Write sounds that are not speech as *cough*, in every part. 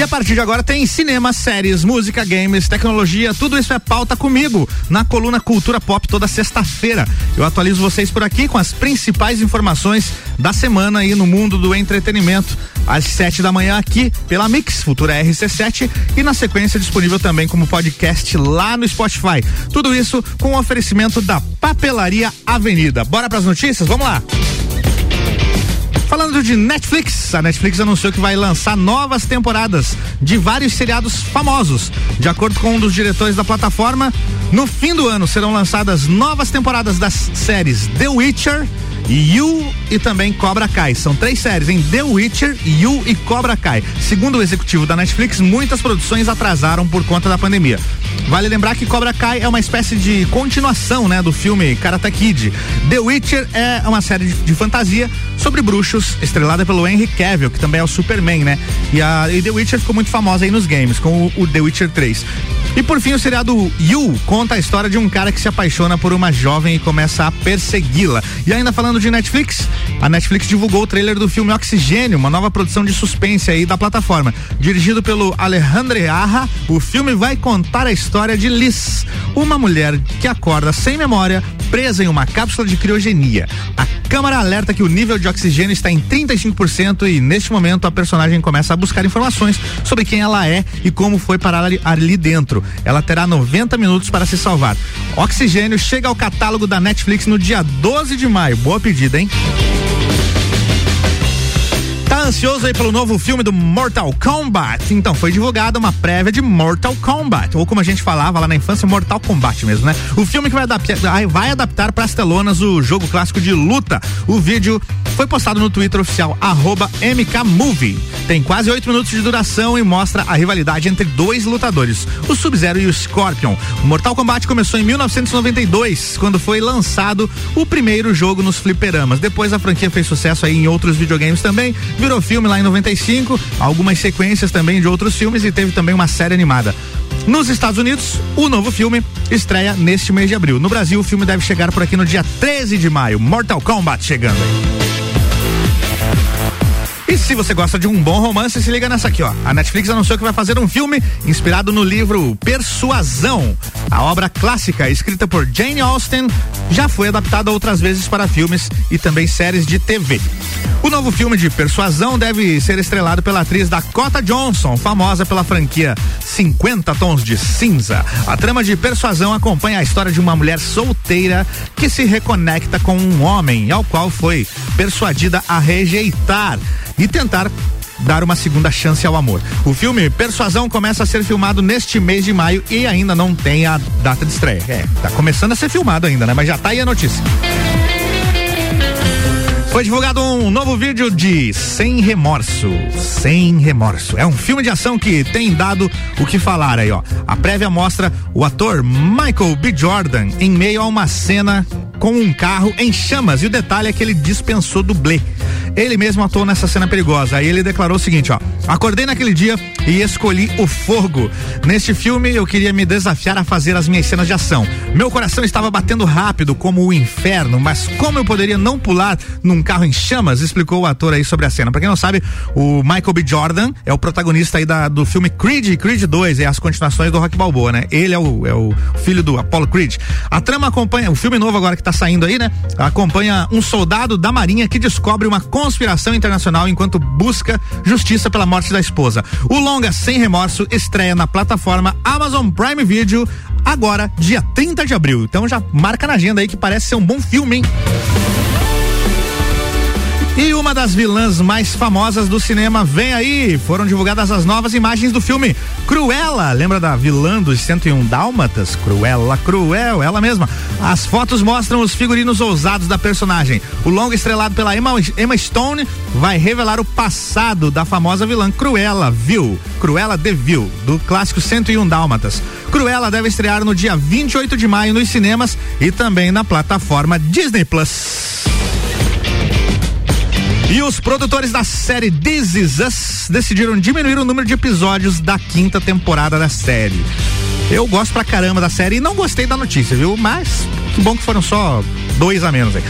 E a partir de agora tem cinema, séries, música, games, tecnologia, tudo isso é pauta comigo na coluna Cultura Pop toda sexta-feira. Eu atualizo vocês por aqui com as principais informações da semana aí no mundo do entretenimento. Às sete da manhã aqui pela Mix Futura RC7 e na sequência disponível também como podcast lá no Spotify. Tudo isso com o oferecimento da Papelaria Avenida. Bora para as notícias? Vamos lá. Falando de Netflix, a Netflix anunciou que vai lançar novas temporadas de vários seriados famosos. De acordo com um dos diretores da plataforma, no fim do ano serão lançadas novas temporadas das séries The Witcher, You e também Cobra Kai. São três séries em The Witcher, You e Cobra Kai. Segundo o executivo da Netflix, muitas produções atrasaram por conta da pandemia. Vale lembrar que Cobra Kai é uma espécie de continuação, né, do filme Karate Kid. The Witcher é uma série de, de fantasia sobre bruxos, estrelada pelo Henry Cavill, que também é o Superman, né? E a e The Witcher ficou muito famosa aí nos games, com o, o The Witcher 3. E por fim, o seriado You conta a história de um cara que se apaixona por uma jovem e começa a persegui-la. E ainda falando de Netflix, a Netflix divulgou o trailer do filme Oxigênio, uma nova produção de suspense aí da plataforma. Dirigido pelo Alejandro Arra, o filme vai contar a história de Liz, uma mulher que acorda sem memória, presa em uma cápsula de criogenia. A câmera alerta que o nível de oxigênio está em 35% e neste momento a personagem começa a buscar informações sobre quem ela é e como foi parar ali, ali Ela terá 90 minutos para se salvar. Oxigênio chega ao catálogo da Netflix no dia 12 de maio. Boa pedida, hein? Tá ansioso aí pelo novo filme do Mortal Kombat? Então, foi divulgada uma prévia de Mortal Kombat, ou como a gente falava lá na infância, Mortal Kombat mesmo, né? O filme que vai adaptar, vai adaptar para as telonas o jogo clássico de luta. O vídeo foi postado no Twitter oficial, MKMovie. Tem quase oito minutos de duração e mostra a rivalidade entre dois lutadores, o Sub-Zero e o Scorpion. O Mortal Kombat começou em 1992, quando foi lançado o primeiro jogo nos fliperamas. Depois a franquia fez sucesso aí em outros videogames também, virou filme lá em 95, algumas sequências também de outros filmes e teve também uma série animada. Nos Estados Unidos, o novo filme estreia neste mês de abril. No Brasil, o filme deve chegar por aqui no dia 13 de maio. Mortal Kombat chegando aí. E se você gosta de um bom romance, se liga nessa aqui, ó. A Netflix anunciou que vai fazer um filme inspirado no livro Persuasão. A obra clássica, escrita por Jane Austen, já foi adaptada outras vezes para filmes e também séries de TV. O novo filme de Persuasão deve ser estrelado pela atriz Dakota Johnson, famosa pela franquia 50 Tons de Cinza. A trama de Persuasão acompanha a história de uma mulher solteira que se reconecta com um homem ao qual foi persuadida a rejeitar e tentar dar uma segunda chance ao amor. O filme Persuasão começa a ser filmado neste mês de maio e ainda não tem a data de estreia. É, tá começando a ser filmado ainda, né? Mas já tá aí a notícia. Foi divulgado um novo vídeo de Sem Remorso. Sem Remorso. É um filme de ação que tem dado o que falar aí, ó. A prévia mostra o ator Michael B. Jordan em meio a uma cena com um carro em chamas. E o detalhe é que ele dispensou dublê. Ele mesmo atuou nessa cena perigosa. Aí ele declarou o seguinte, ó: Acordei naquele dia e escolhi o fogo. Neste filme eu queria me desafiar a fazer as minhas cenas de ação. Meu coração estava batendo rápido como o inferno, mas como eu poderia não pular num carro em chamas? Explicou o ator aí sobre a cena. Pra quem não sabe, o Michael B. Jordan é o protagonista aí da, do filme Creed Creed 2, é as continuações do Rock Balboa, né? Ele é o, é o filho do Apollo Creed. A trama acompanha, o filme novo agora que tá saindo aí, né? Acompanha um soldado da marinha que descobre uma conspiração internacional enquanto busca justiça pela morte da esposa. O longa Sem Remorso estreia na plataforma Amazon Prime Video agora, dia 30 de abril. Então já marca na agenda aí que parece ser um bom filme, hein? E uma das vilãs mais famosas do cinema vem aí. Foram divulgadas as novas imagens do filme Cruella. Lembra da vilã dos 101 Dálmatas? Cruella, cruel, ela mesma. As fotos mostram os figurinos ousados da personagem. O longo estrelado pela Emma, Emma Stone vai revelar o passado da famosa vilã Cruella Vil. Cruella de Vil, do clássico 101 Dálmatas. Cruella deve estrear no dia 28 de maio nos cinemas e também na plataforma Disney Plus. E os produtores da série This Is Us decidiram diminuir o número de episódios da quinta temporada da série. Eu gosto pra caramba da série e não gostei da notícia, viu? Mas que bom que foram só dois a menos aí.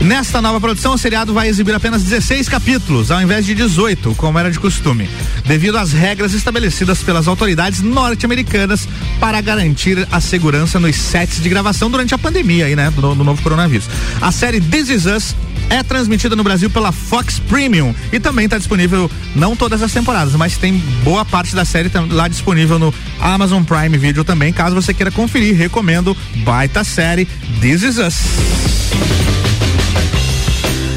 Nesta nova produção, o seriado vai exibir apenas 16 capítulos, ao invés de 18, como era de costume, devido às regras estabelecidas pelas autoridades norte-americanas para garantir a segurança nos sets de gravação durante a pandemia aí, né, do, do novo coronavírus. A série This Is Us é transmitida no Brasil pela Fox Premium e também está disponível não todas as temporadas, mas tem boa parte da série lá disponível no Amazon Prime Video também, caso você queira conferir, recomendo baita série This Is Us.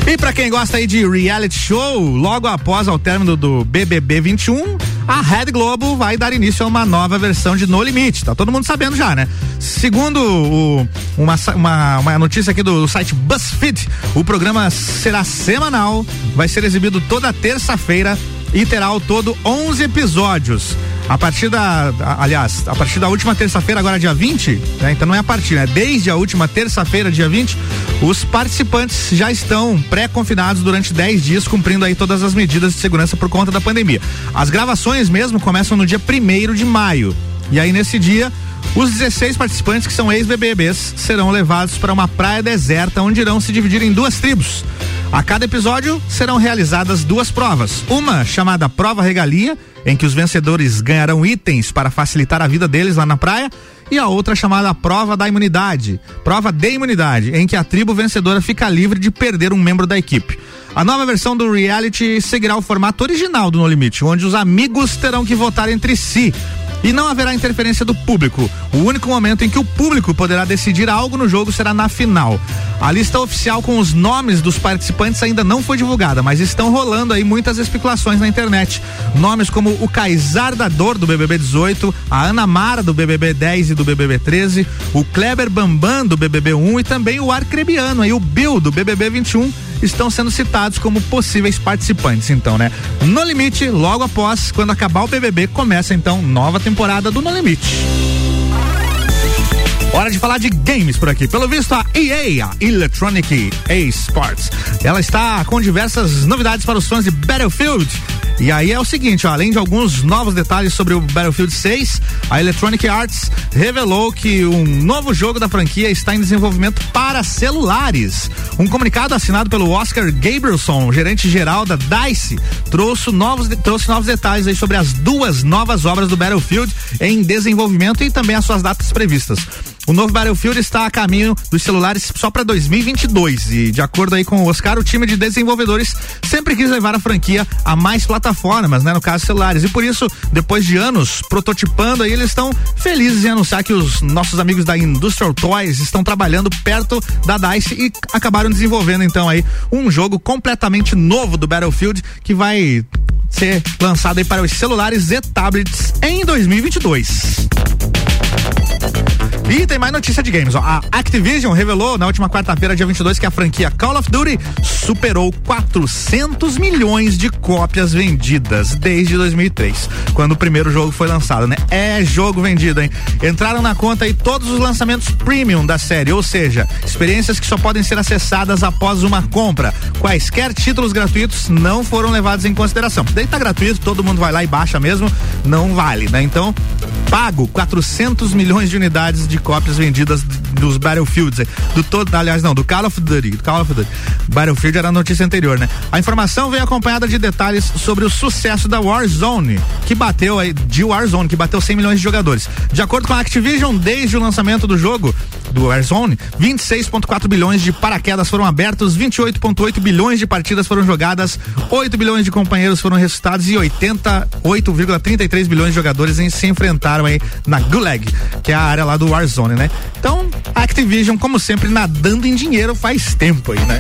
E para quem gosta aí de reality show, logo após ao término do BBB 21, a Red Globo vai dar início a uma nova versão de No Limite. Tá todo mundo sabendo já, né? Segundo o, uma, uma, uma, notícia aqui do site BuzzFeed, o programa será semanal, vai ser exibido toda terça-feira e terá ao todo 11 episódios. A partir da, aliás, a partir da última terça-feira, agora dia 20, né? Então não é a partir, né? Desde a última terça-feira, dia 20, os participantes já estão pré-confinados durante 10 dias, cumprindo aí todas as medidas de segurança por conta da pandemia. As gravações mesmo começam no dia 1 de maio. E aí nesse dia, os 16 participantes que são ex-BBBs serão levados para uma praia deserta onde irão se dividir em duas tribos. A cada episódio serão realizadas duas provas. Uma chamada Prova Regalia, em que os vencedores ganharão itens para facilitar a vida deles lá na praia, e a outra chamada Prova da Imunidade, Prova de Imunidade, em que a tribo vencedora fica livre de perder um membro da equipe. A nova versão do reality seguirá o formato original do No Limite, onde os amigos terão que votar entre si e não haverá interferência do público. O único momento em que o público poderá decidir algo no jogo será na final. A lista oficial com os nomes dos participantes ainda não foi divulgada, mas estão rolando aí muitas especulações na internet. Nomes como o Kaysar da Dor do BBB 18, a Ana Mara do BBB 10 e do BBB 13, o Kleber Bambam do BBB 1 e também o Arcrebiano aí o Bill do BBB 21 estão sendo citados como possíveis participantes, então, né? No Limite, logo após, quando acabar o BBB, começa então nova temporada do No Limite. Hora de falar de games por aqui. Pelo visto, a EA, a Electronic Sports, ela está com diversas novidades para os fãs de Battlefield e aí é o seguinte, ó, além de alguns novos detalhes sobre o Battlefield 6, a Electronic Arts revelou que um novo jogo da franquia está em desenvolvimento para celulares. Um comunicado assinado pelo Oscar Gabrielson, gerente geral da DICE, trouxe novos, trouxe novos detalhes aí sobre as duas novas obras do Battlefield em desenvolvimento e também as suas datas previstas. O novo Battlefield está a caminho dos celulares só para 2022 e de acordo aí com o Oscar, o time de desenvolvedores sempre quis levar a franquia a mais plataformas, né, no caso celulares. E por isso, depois de anos prototipando aí, eles estão felizes em anunciar que os nossos amigos da Industrial Toys estão trabalhando perto da DICE e acabaram desenvolvendo então aí um jogo completamente novo do Battlefield que vai ser lançado aí para os celulares e tablets em 2022. E tem mais notícia de games. Ó. A Activision revelou na última quarta-feira, dia 22, que a franquia Call of Duty superou 400 milhões de cópias vendidas desde 2003, quando o primeiro jogo foi lançado, né? É jogo vendido, hein? Entraram na conta aí todos os lançamentos premium da série, ou seja, experiências que só podem ser acessadas após uma compra. Quaisquer títulos gratuitos não foram levados em consideração. Daí tá gratuito, todo mundo vai lá e baixa mesmo, não vale, né? Então, pago 400 milhões de unidades de cópias vendidas dos Battlefields, do todo, aliás, não, do Call of Duty, do Call of Duty. Battlefield era a notícia anterior, né? A informação veio acompanhada de detalhes sobre o sucesso da Warzone, que bateu aí, de Warzone, que bateu 100 milhões de jogadores. De acordo com a Activision, desde o lançamento do jogo, do Warzone, 26,4 bilhões de paraquedas foram abertos, 28,8 bilhões de partidas foram jogadas, 8 bilhões de companheiros foram ressuscitados e 88,33 bilhões de jogadores se enfrentaram aí na Gulag, que é a área lá do Warzone, né? Então, Activision, como sempre, nadando em dinheiro faz tempo aí, né?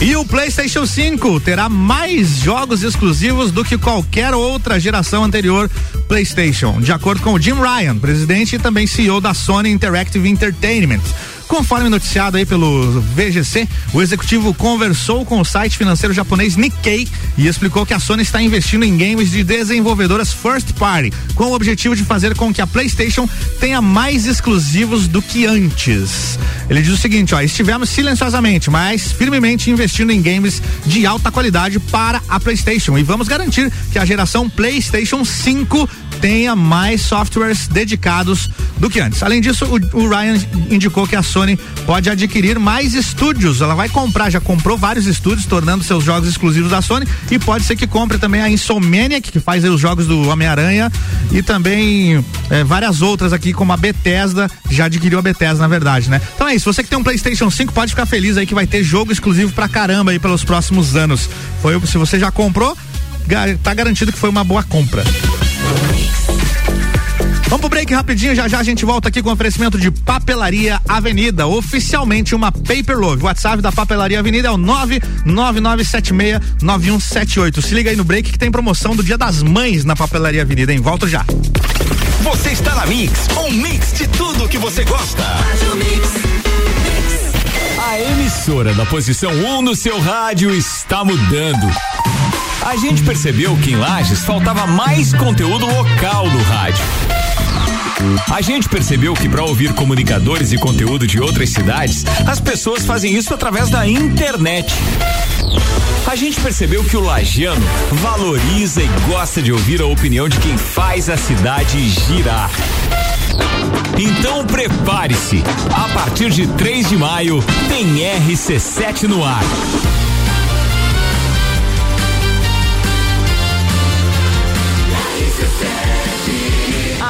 E o PlayStation 5 terá mais jogos exclusivos do que qualquer outra geração anterior PlayStation, de acordo com o Jim Ryan, presidente e também CEO da Sony Interactive Entertainment. Conforme noticiado aí pelo VGC, o executivo conversou com o site financeiro japonês Nikkei e explicou que a Sony está investindo em games de desenvolvedoras first party, com o objetivo de fazer com que a PlayStation tenha mais exclusivos do que antes. Ele diz o seguinte, ó, estivemos silenciosamente, mas firmemente investindo em games de alta qualidade para a PlayStation e vamos garantir que a geração PlayStation 5 tenha mais softwares dedicados do que antes. Além disso, o, o Ryan indicou que a Sony pode adquirir mais estúdios. Ela vai comprar, já comprou vários estúdios, tornando seus jogos exclusivos da Sony e pode ser que compre também a Insomniac, que faz os jogos do Homem-Aranha e também é, várias outras aqui, como a Bethesda, já adquiriu a Bethesda, na verdade, né? Então é isso, você que tem um PlayStation 5 pode ficar feliz aí que vai ter jogo exclusivo pra caramba aí pelos próximos anos. Foi, se você já comprou, tá garantido que foi uma boa compra. Vamos pro break rapidinho, já já a gente volta aqui com oferecimento de Papelaria Avenida, oficialmente uma Paper Love. O WhatsApp da Papelaria Avenida é o 999769178. Se liga aí no break que tem promoção do Dia das Mães na Papelaria Avenida, hein? Volto já. Você está na Mix, um mix de tudo que você gosta. A emissora da posição 1 um no seu rádio está mudando. A gente percebeu que em Lages faltava mais conteúdo local no rádio. A gente percebeu que para ouvir comunicadores e conteúdo de outras cidades, as pessoas fazem isso através da internet. A gente percebeu que o lagiano valoriza e gosta de ouvir a opinião de quem faz a cidade girar. Então prepare-se. A partir de 3 de maio tem RC7 no ar.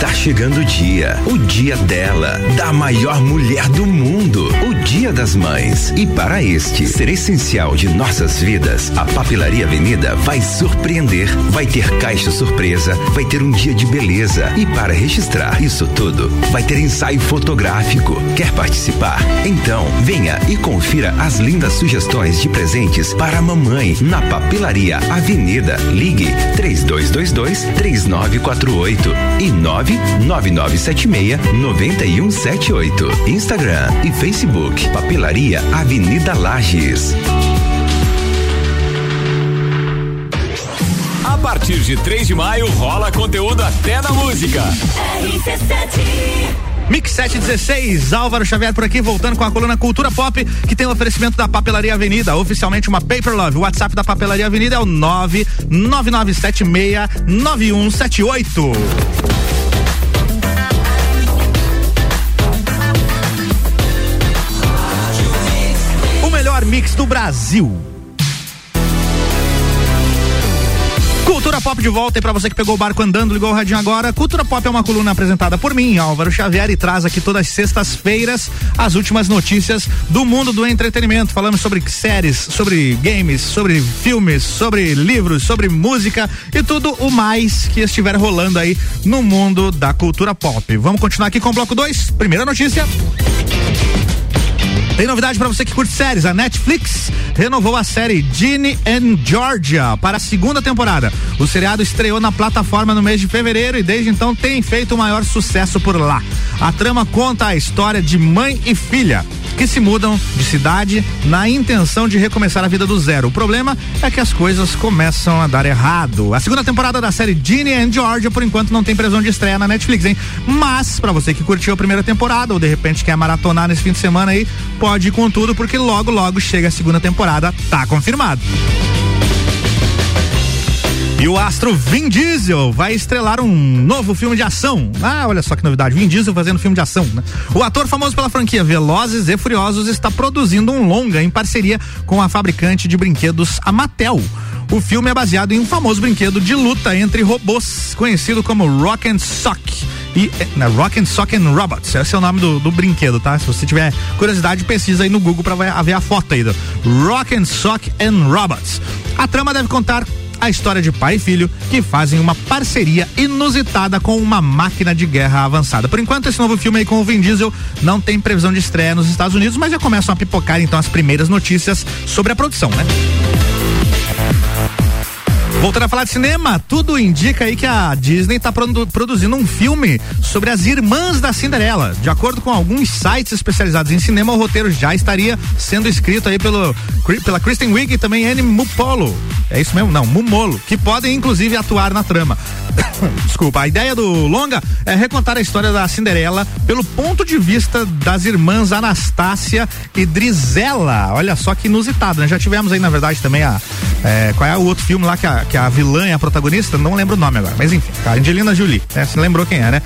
Está chegando o dia, o dia dela, da maior mulher do mundo, o Dia das Mães. E para este ser essencial de nossas vidas, a Papelaria Avenida vai surpreender. Vai ter caixa surpresa, vai ter um dia de beleza. E para registrar isso tudo, vai ter ensaio fotográfico. Quer participar? Então, venha e confira as lindas sugestões de presentes para a mamãe na Papelaria Avenida. Ligue 3222 3948 e 99976 9178. Instagram e Facebook. Papelaria Avenida Lages. A partir de 3 de maio rola conteúdo até na música. RC7 Mix 716, Álvaro Xavier por aqui, voltando com a coluna Cultura Pop, que tem o oferecimento da Papelaria Avenida, oficialmente uma Paper Love. O WhatsApp da Papelaria Avenida é o 999769178. Mix do Brasil. Cultura Pop de volta e para você que pegou o barco andando, ligou o radinho agora. Cultura Pop é uma coluna apresentada por mim, Álvaro Xavier, e traz aqui todas as sextas-feiras as últimas notícias do mundo do entretenimento. Falamos sobre séries, sobre games, sobre filmes, sobre livros, sobre música e tudo o mais que estiver rolando aí no mundo da cultura pop. Vamos continuar aqui com o bloco 2. Primeira notícia. Tem novidade para você que curte séries. A Netflix renovou a série Ginny and Georgia para a segunda temporada. O seriado estreou na plataforma no mês de fevereiro e desde então tem feito o maior sucesso por lá. A trama conta a história de mãe e filha que se mudam de cidade na intenção de recomeçar a vida do zero. O problema é que as coisas começam a dar errado. A segunda temporada da série Ginny and Georgia, por enquanto, não tem previsão de estreia na Netflix, hein? Mas, para você que curtiu a primeira temporada ou de repente quer maratonar nesse fim de semana aí, pode ir com tudo, porque logo, logo chega a segunda temporada, tá confirmado. E o astro Vin Diesel vai estrelar um novo filme de ação. Ah, olha só que novidade. Vin Diesel fazendo filme de ação, né? O ator famoso pela franquia Velozes e Furiosos está produzindo um longa em parceria com a fabricante de brinquedos a Mattel. O filme é baseado em um famoso brinquedo de luta entre robôs, conhecido como Rock and Sock. E, né, Rock and Sock and Robots, esse é o nome do, do brinquedo, tá? Se você tiver curiosidade, pesquisa aí no Google para ver a foto aí do Rock and Sock and Robots. A trama deve contar a história de pai e filho que fazem uma parceria inusitada com uma máquina de guerra avançada. Por enquanto, esse novo filme aí com o Vin Diesel não tem previsão de estreia nos Estados Unidos, mas já começam a pipocar então as primeiras notícias sobre a produção, né? Voltando a falar de cinema, tudo indica aí que a Disney está produ produzindo um filme sobre as irmãs da Cinderela. De acordo com alguns sites especializados em cinema, o roteiro já estaria sendo escrito aí pelo, pela Kristen Wiig e também Annie Mupolo. É isso mesmo? Não, Mumolo, que podem inclusive atuar na trama. *coughs* Desculpa, a ideia do longa é recontar a história da Cinderela pelo ponto de vista das irmãs Anastácia e Drizella. Olha só que inusitado, né? Já tivemos aí, na verdade, também a. É, qual é o outro filme lá que a, que a vilã é a protagonista? Não lembro o nome agora, mas enfim, a Angelina Jolie. Né? Você lembrou quem é, né?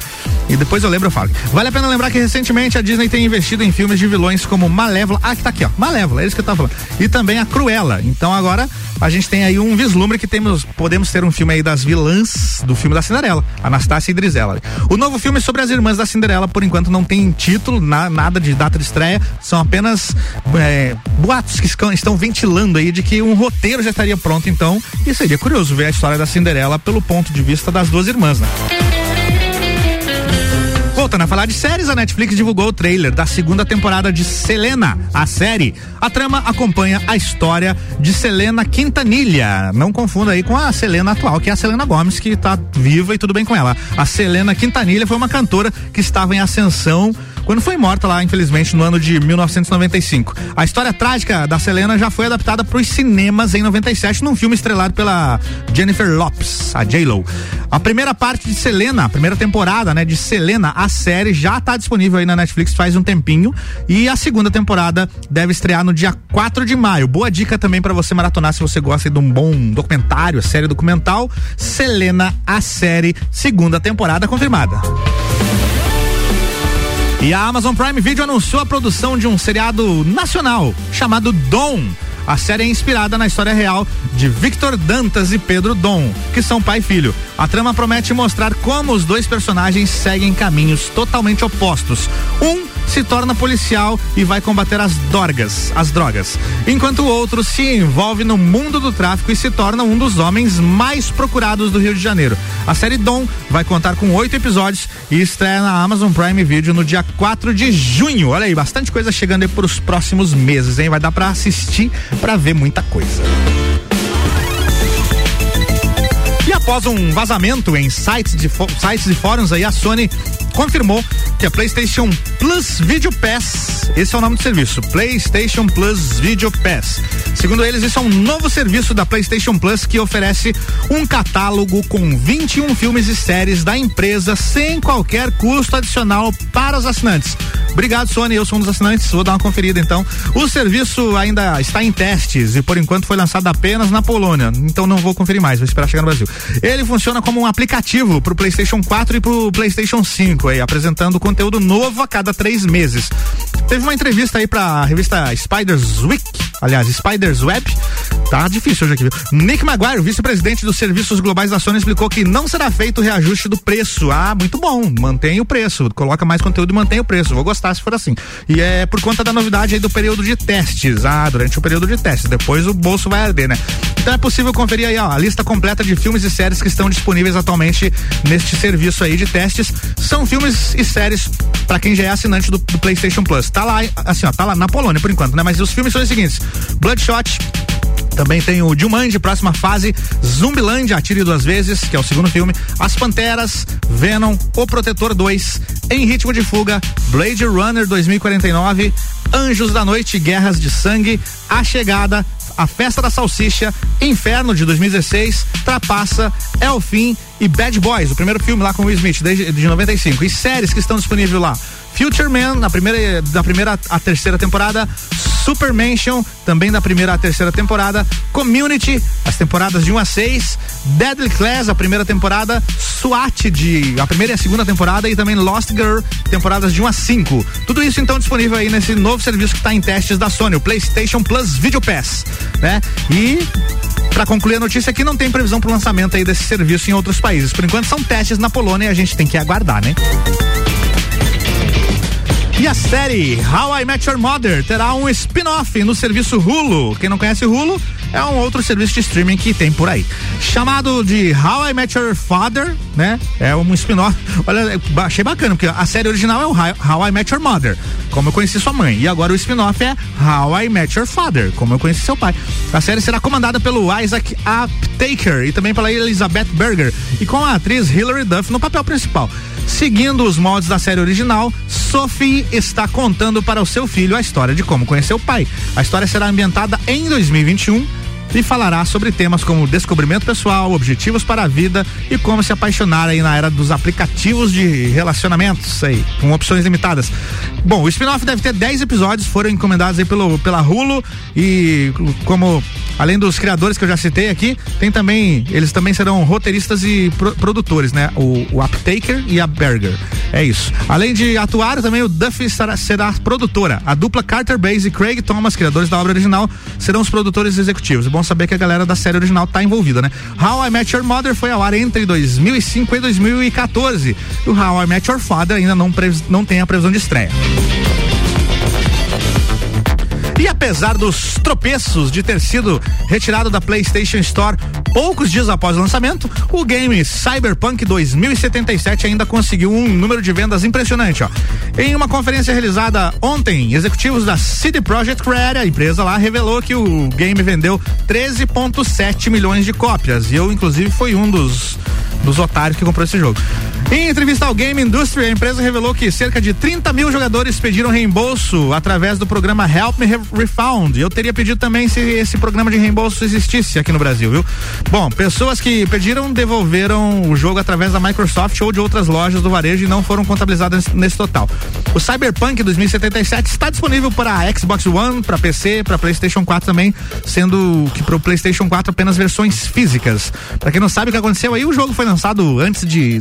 E depois eu lembro, eu falo. Vale a pena lembrar que recentemente a Disney tem investido em filmes de vilões como Malévola. Ah, que tá aqui, ó. Malévola, é isso que eu tava falando. E também a Cruella. Então agora a gente tem aí um vislumbre que temos, podemos ter um filme aí das vilãs do filme da Cinderela, Anastácia e Drizella. O novo filme sobre as irmãs da Cinderela, por enquanto, não tem título, na, nada de data de estreia, são apenas é, boatos que estão, ventilando aí de que um roteiro já estaria pronto, então, e seria curioso ver a história da Cinderela pelo ponto de vista das duas irmãs, né? Voltando a falar de séries, a Netflix divulgou o trailer da segunda temporada de Selena, a série. A trama acompanha a história de Selena Quintanilha. Não confunda aí com a Selena atual, que é a Selena Gomes, que está viva e tudo bem com ela. A Selena Quintanilha foi uma cantora que estava em ascensão quando foi morta lá, infelizmente, no ano de 1995. A história trágica da Selena já foi adaptada para os cinemas em 97 num filme estrelado pela Jennifer Lopes, a J-Lo. A primeira parte de Selena, a primeira temporada, né, de Selena, a série já está disponível aí na Netflix faz um tempinho e a segunda temporada deve estrear no dia 4 de maio. Boa dica também para você maratonar se você gosta de um bom documentário, série documental. Selena, a série, segunda temporada confirmada. E a Amazon Prime Video anunciou a produção de um seriado nacional chamado Dom. A série é inspirada na história real de Victor Dantas e Pedro Dom, que são pai e filho. A trama promete mostrar como os dois personagens seguem caminhos totalmente opostos. Um se torna policial e vai combater as dorgas, as drogas, enquanto o outro se envolve no mundo do tráfico e se torna um dos homens mais procurados do Rio de Janeiro. A série Dom vai contar com oito episódios e estreia na Amazon Prime Video no dia 4 de junho. Olha aí, bastante coisa chegando aí para os próximos meses, hein? Vai dar para assistir, para ver muita coisa. E após um vazamento em sites, de sites e fóruns aí, a Sony confirmou que a PlayStation Plus Video Pass, esse é o nome do serviço, PlayStation Plus Video Pass. Segundo eles, isso é um novo serviço da PlayStation Plus que oferece um catálogo com 21 filmes e séries da empresa sem qualquer custo adicional para os assinantes. Obrigado, Sony. Eu sou um dos assinantes. Vou dar uma conferida então. O serviço ainda está em testes e por enquanto foi lançado apenas na Polônia. Então não vou conferir mais, vou esperar chegar no Brasil. Ele funciona como um aplicativo para o PlayStation 4 e para o PlayStation 5 aí, apresentando conteúdo novo a cada três meses. Teve uma entrevista aí para a revista Spiders Week, aliás, Spiders Web. Tá difícil hoje aqui? Nick Maguire, vice-presidente dos serviços globais da Sony, explicou que não será feito o reajuste do preço. Ah, muito bom, mantém o preço, coloca mais conteúdo e mantém o preço. Vou gostar se for assim. E é por conta da novidade aí do período de testes. Ah, durante o período de testes. Depois o bolso vai arder, né? Então é possível conferir aí ó, a lista completa de filmes e séries que estão disponíveis atualmente neste serviço aí de testes. São filmes e séries para quem já é assinante do, do, PlayStation Plus. Tá lá, assim, ó, tá lá na Polônia por enquanto, né? Mas os filmes são os seguintes: Bloodshot, também tem o Jumanji, próxima fase, Zumbiland, Atire Duas Vezes, que é o segundo filme, As Panteras, Venom, O Protetor 2, Em Ritmo de Fuga, Blade Runner 2049, Anjos da Noite, Guerras de Sangue, A Chegada, A Festa da Salsicha, Inferno de 2016, Trapaça, É o Fim e Bad Boys, o primeiro filme lá com Will Smith, desde de 95. E séries que estão disponíveis lá. Future Man, na primeira, da primeira à terceira temporada, Super Mansion, também da primeira à terceira temporada, Community, as temporadas de 1 a 6, Deadly Class, a primeira temporada, SWAT, de, a primeira e a segunda temporada, e também Lost Girl, temporadas de 1 a 5. Tudo isso então disponível aí nesse novo serviço que está em testes da Sony, o PlayStation Plus Video Pass, né? E para concluir a notícia aqui, não tem previsão para o lançamento aí desse serviço em outros países. Por enquanto são testes na Polônia e a gente tem que aguardar, né? E a série How I Met Your Mother terá um spin-off no serviço Hulu. Quem não conhece Hulu é um outro serviço de streaming que tem por aí. Chamado de How I Met Your Father, né? É um spin-off. *laughs* Olha, achei bacana, porque a série original é o How I Met Your Mother como eu conheci sua mãe. E agora o spin-off é How I Met Your Father, como eu conheci seu pai. A série será comandada pelo Isaac Aptaker e também pela Elizabeth Berger e com a atriz Hilary Duff no papel principal. Seguindo os moldes da série original, Sophie está contando para o seu filho a história de como conheceu o pai. A história será ambientada em 2021 e falará sobre temas como descobrimento pessoal, objetivos para a vida e como se apaixonar aí na era dos aplicativos de relacionamentos aí, com opções limitadas. Bom, o spin-off deve ter 10 episódios, foram encomendados aí pelo, pela Hulu e como além dos criadores que eu já citei aqui, tem também, eles também serão roteiristas e pro, produtores, né? O, o Uptaker e a Berger. É isso. Além de atuar, também o Duffy será, será produtora. A dupla Carter Bass e Craig Thomas, criadores da obra original, serão os produtores executivos. É bom saber que a galera da série original tá envolvida, né? How I Met Your Mother foi ao ar entre 2005 e 2014. E o How I Met Your Father ainda não, não tem a previsão de estreia. E apesar dos tropeços de ter sido retirado da PlayStation Store poucos dias após o lançamento, o game Cyberpunk 2077 ainda conseguiu um número de vendas impressionante. Ó. Em uma conferência realizada ontem, executivos da CD Projekt Red, a empresa lá, revelou que o game vendeu 13,7 milhões de cópias. E eu, inclusive, fui um dos dos otários que comprou esse jogo. Em entrevista ao Game Industry, a empresa revelou que cerca de 30 mil jogadores pediram reembolso através do programa Help Me Refund. Eu teria pedido também se esse programa de reembolso existisse aqui no Brasil, viu? Bom, pessoas que pediram devolveram o jogo através da Microsoft ou de outras lojas do varejo e não foram contabilizadas nesse total. O Cyberpunk 2077 está disponível para Xbox One, para PC, para PlayStation 4 também, sendo que para o PlayStation 4 apenas versões físicas. Para quem não sabe o que aconteceu aí, o jogo foi lançado antes de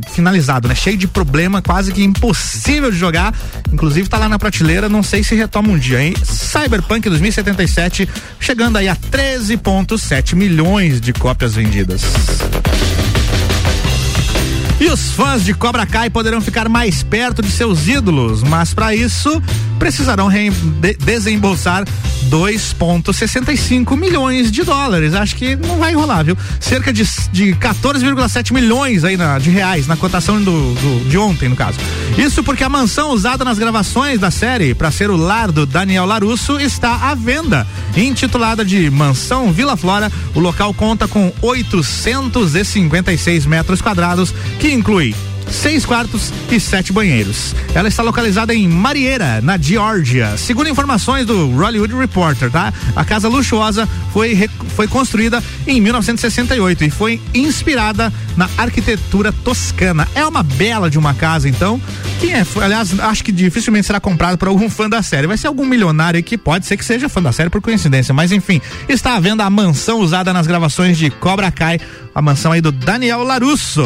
né? Cheio de problema, quase que impossível de jogar. Inclusive tá lá na prateleira, não sei se retoma um dia, hein? Cyberpunk 2077 chegando aí a 13.7 milhões de cópias vendidas. E os fãs de Cobra Kai poderão ficar mais perto de seus ídolos, mas para isso precisarão de desembolsar 2,65 milhões de dólares. Acho que não vai rolar, viu? Cerca de, de 14,7 milhões aí na, de reais na cotação do, do, de ontem, no caso. Isso porque a mansão usada nas gravações da série para ser o lar do Daniel Larusso está à venda. Intitulada de Mansão Vila Flora, o local conta com 856 metros quadrados, que inclui seis quartos e sete banheiros. Ela está localizada em Marieira, na Geórgia. Segundo informações do Hollywood Reporter, tá? A casa luxuosa foi, foi construída em 1968 e foi inspirada na arquitetura toscana. É uma bela de uma casa, então. Quem é? Aliás, acho que dificilmente será comprado por algum fã da série. Vai ser algum milionário que pode ser que seja fã da série por coincidência, mas enfim, está à venda a mansão usada nas gravações de Cobra Kai, a mansão aí do Daniel Larusso.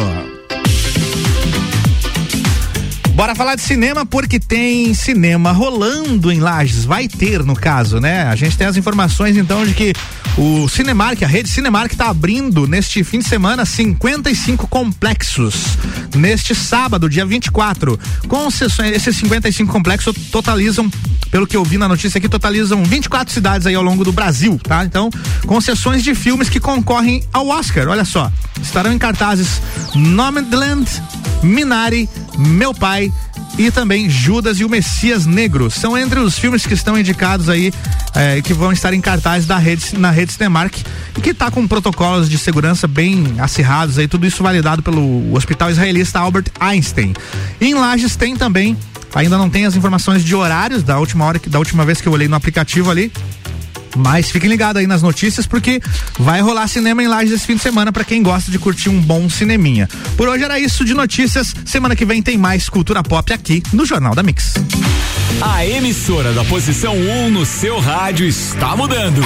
Bora falar de cinema porque tem cinema rolando em Lages. Vai ter, no caso, né? A gente tem as informações então de que o Cinemark, a rede Cinemark está abrindo neste fim de semana 55 complexos. Neste sábado, dia 24. Com sessões, esses 55 complexos totalizam, pelo que eu vi na notícia aqui, totalizam 24 cidades aí ao longo do Brasil, tá? Então, com sessões de filmes que concorrem ao Oscar. Olha só, estarão em cartazes Nomadland, Minari, Meu Pai e também Judas e o Messias Negro. São entre os filmes que estão indicados aí, eh, que vão estar em cartaz da rede, na rede Cinemark e que está com protocolos de segurança bem acirrados aí, tudo isso validado pelo Hospital Israelita Albert Einstein. E em Lages tem também, ainda não tem as informações de horários da última hora, da última vez que eu olhei no aplicativo ali, mas fiquem ligados aí nas notícias porque vai rolar cinema em Lages esse fim de semana para quem gosta de curtir um bom cineminha. Por hoje era isso de notícias. Semana que vem tem mais cultura pop aqui no Jornal da Mix. A emissora da posição 1 um no seu rádio está mudando.